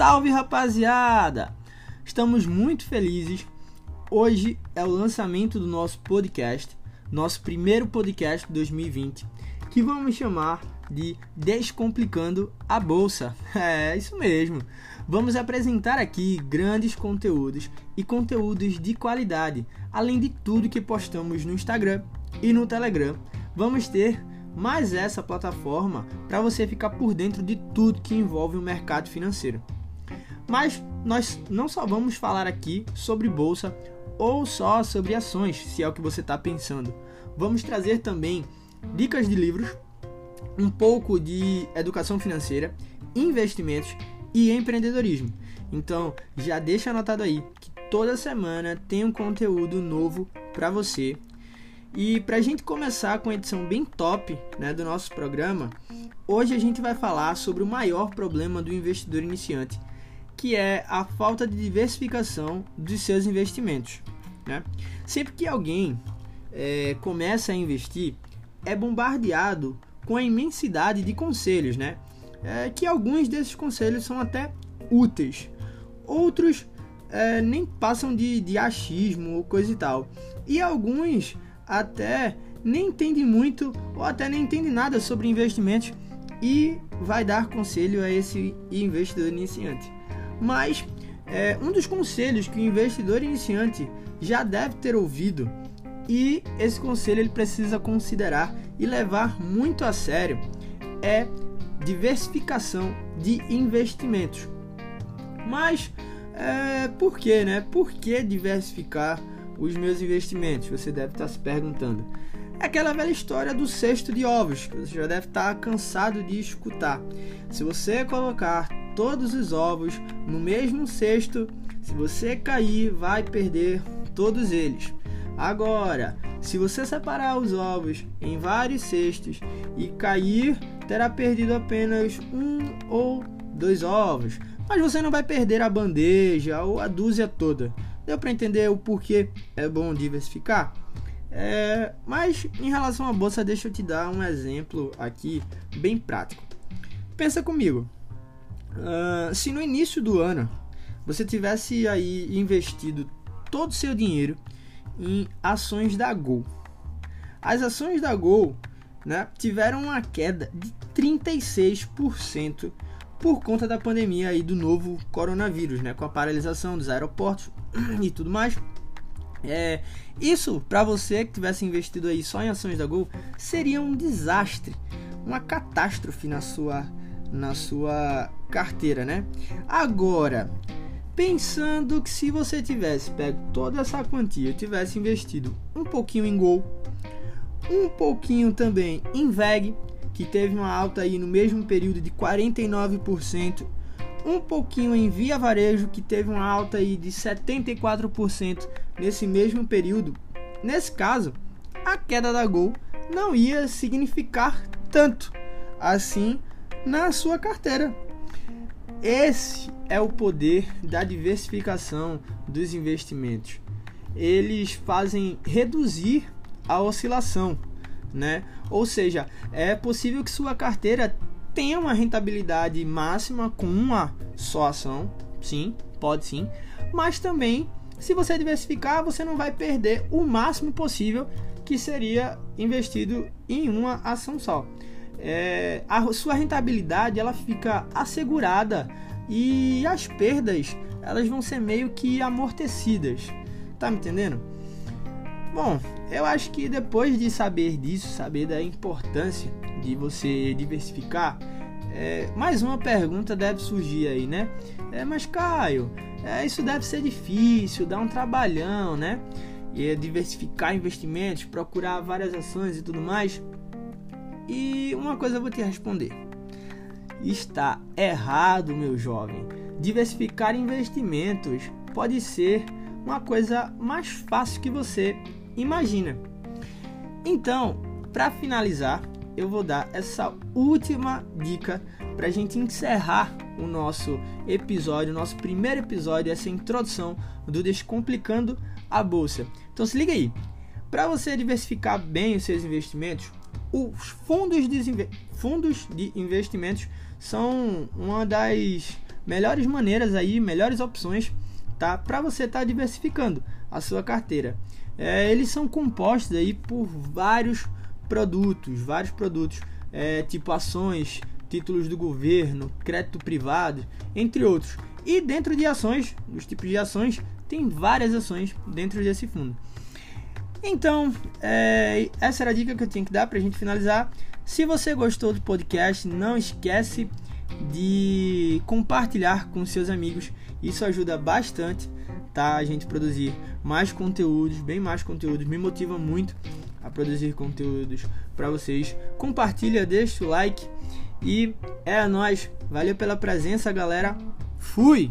Salve rapaziada! Estamos muito felizes. Hoje é o lançamento do nosso podcast, nosso primeiro podcast de 2020, que vamos chamar de Descomplicando a Bolsa. É isso mesmo. Vamos apresentar aqui grandes conteúdos e conteúdos de qualidade, além de tudo que postamos no Instagram e no Telegram. Vamos ter mais essa plataforma para você ficar por dentro de tudo que envolve o mercado financeiro. Mas nós não só vamos falar aqui sobre bolsa ou só sobre ações, se é o que você está pensando. Vamos trazer também dicas de livros, um pouco de educação financeira, investimentos e empreendedorismo. Então já deixa anotado aí que toda semana tem um conteúdo novo para você. E para a gente começar com a edição bem top né, do nosso programa, hoje a gente vai falar sobre o maior problema do investidor iniciante, que é a falta de diversificação dos seus investimentos. Né? Sempre que alguém é, começa a investir, é bombardeado com a imensidade de conselhos, né? É, que alguns desses conselhos são até úteis, outros é, nem passam de, de achismo ou coisa e tal, e alguns até nem entendem muito ou até nem entendem nada sobre investimentos e vai dar conselho a esse investidor iniciante. Mas é, um dos conselhos que o investidor iniciante já deve ter ouvido e esse conselho ele precisa considerar e levar muito a sério é diversificação de investimentos. Mas é, por que, né? Por que diversificar os meus investimentos? Você deve estar se perguntando. É aquela velha história do cesto de ovos, que você já deve estar cansado de escutar. Se você colocar todos os ovos no mesmo cesto, se você cair, vai perder todos eles. Agora, se você separar os ovos em vários cestos e cair, terá perdido apenas um ou dois ovos, mas você não vai perder a bandeja ou a dúzia toda. Deu para entender o porquê é bom diversificar? É, mas em relação à bolsa, deixa eu te dar um exemplo aqui bem prático. Pensa comigo. Uh, se no início do ano você tivesse aí investido todo o seu dinheiro em ações da Gol, as ações da Gol né, tiveram uma queda de 36% por conta da pandemia aí do novo coronavírus, né, com a paralisação dos aeroportos e tudo mais. É, isso para você que tivesse investido aí só em ações da Gol seria um desastre, uma catástrofe na sua na sua carteira, né? Agora, pensando que se você tivesse pego toda essa quantia tivesse investido um pouquinho em Gol, um pouquinho também em VEG, que teve uma alta aí no mesmo período de 49%, um pouquinho em Via Varejo, que teve uma alta aí de 74% nesse mesmo período. Nesse caso, a queda da Gol não ia significar tanto assim na sua carteira. Esse é o poder da diversificação dos investimentos. Eles fazem reduzir a oscilação, né? Ou seja, é possível que sua carteira tenha uma rentabilidade máxima com uma só ação, sim, pode sim, mas também se você diversificar, você não vai perder o máximo possível que seria investido em uma ação só. É, a sua rentabilidade ela fica assegurada e as perdas elas vão ser meio que amortecidas. Tá me entendendo? Bom, eu acho que depois de saber disso, saber da importância de você diversificar, é, mais uma pergunta deve surgir aí, né? É, mas Caio, é, isso deve ser difícil, dá um trabalhão, né? E é diversificar investimentos, procurar várias ações e tudo mais. E uma coisa eu vou te responder. Está errado, meu jovem. Diversificar investimentos pode ser uma coisa mais fácil que você imagina. Então, para finalizar, eu vou dar essa última dica para a gente encerrar o nosso episódio, nosso primeiro episódio, essa introdução do Descomplicando a Bolsa. Então se liga aí. Para você diversificar bem os seus investimentos, os fundos de, fundos de investimentos são uma das melhores maneiras aí, melhores opções, tá? Para você estar tá diversificando a sua carteira. É, eles são compostos aí por vários produtos, vários produtos, é, tipo ações, títulos do governo, crédito privado, entre outros. E dentro de ações, dos tipos de ações, tem várias ações dentro desse fundo. Então, é, essa era a dica que eu tinha que dar para a gente finalizar. Se você gostou do podcast, não esquece de compartilhar com seus amigos. Isso ajuda bastante, tá? A gente produzir mais conteúdos, bem mais conteúdos. Me motiva muito a produzir conteúdos para vocês. Compartilha, deixa o like e é nóis. Valeu pela presença, galera. Fui!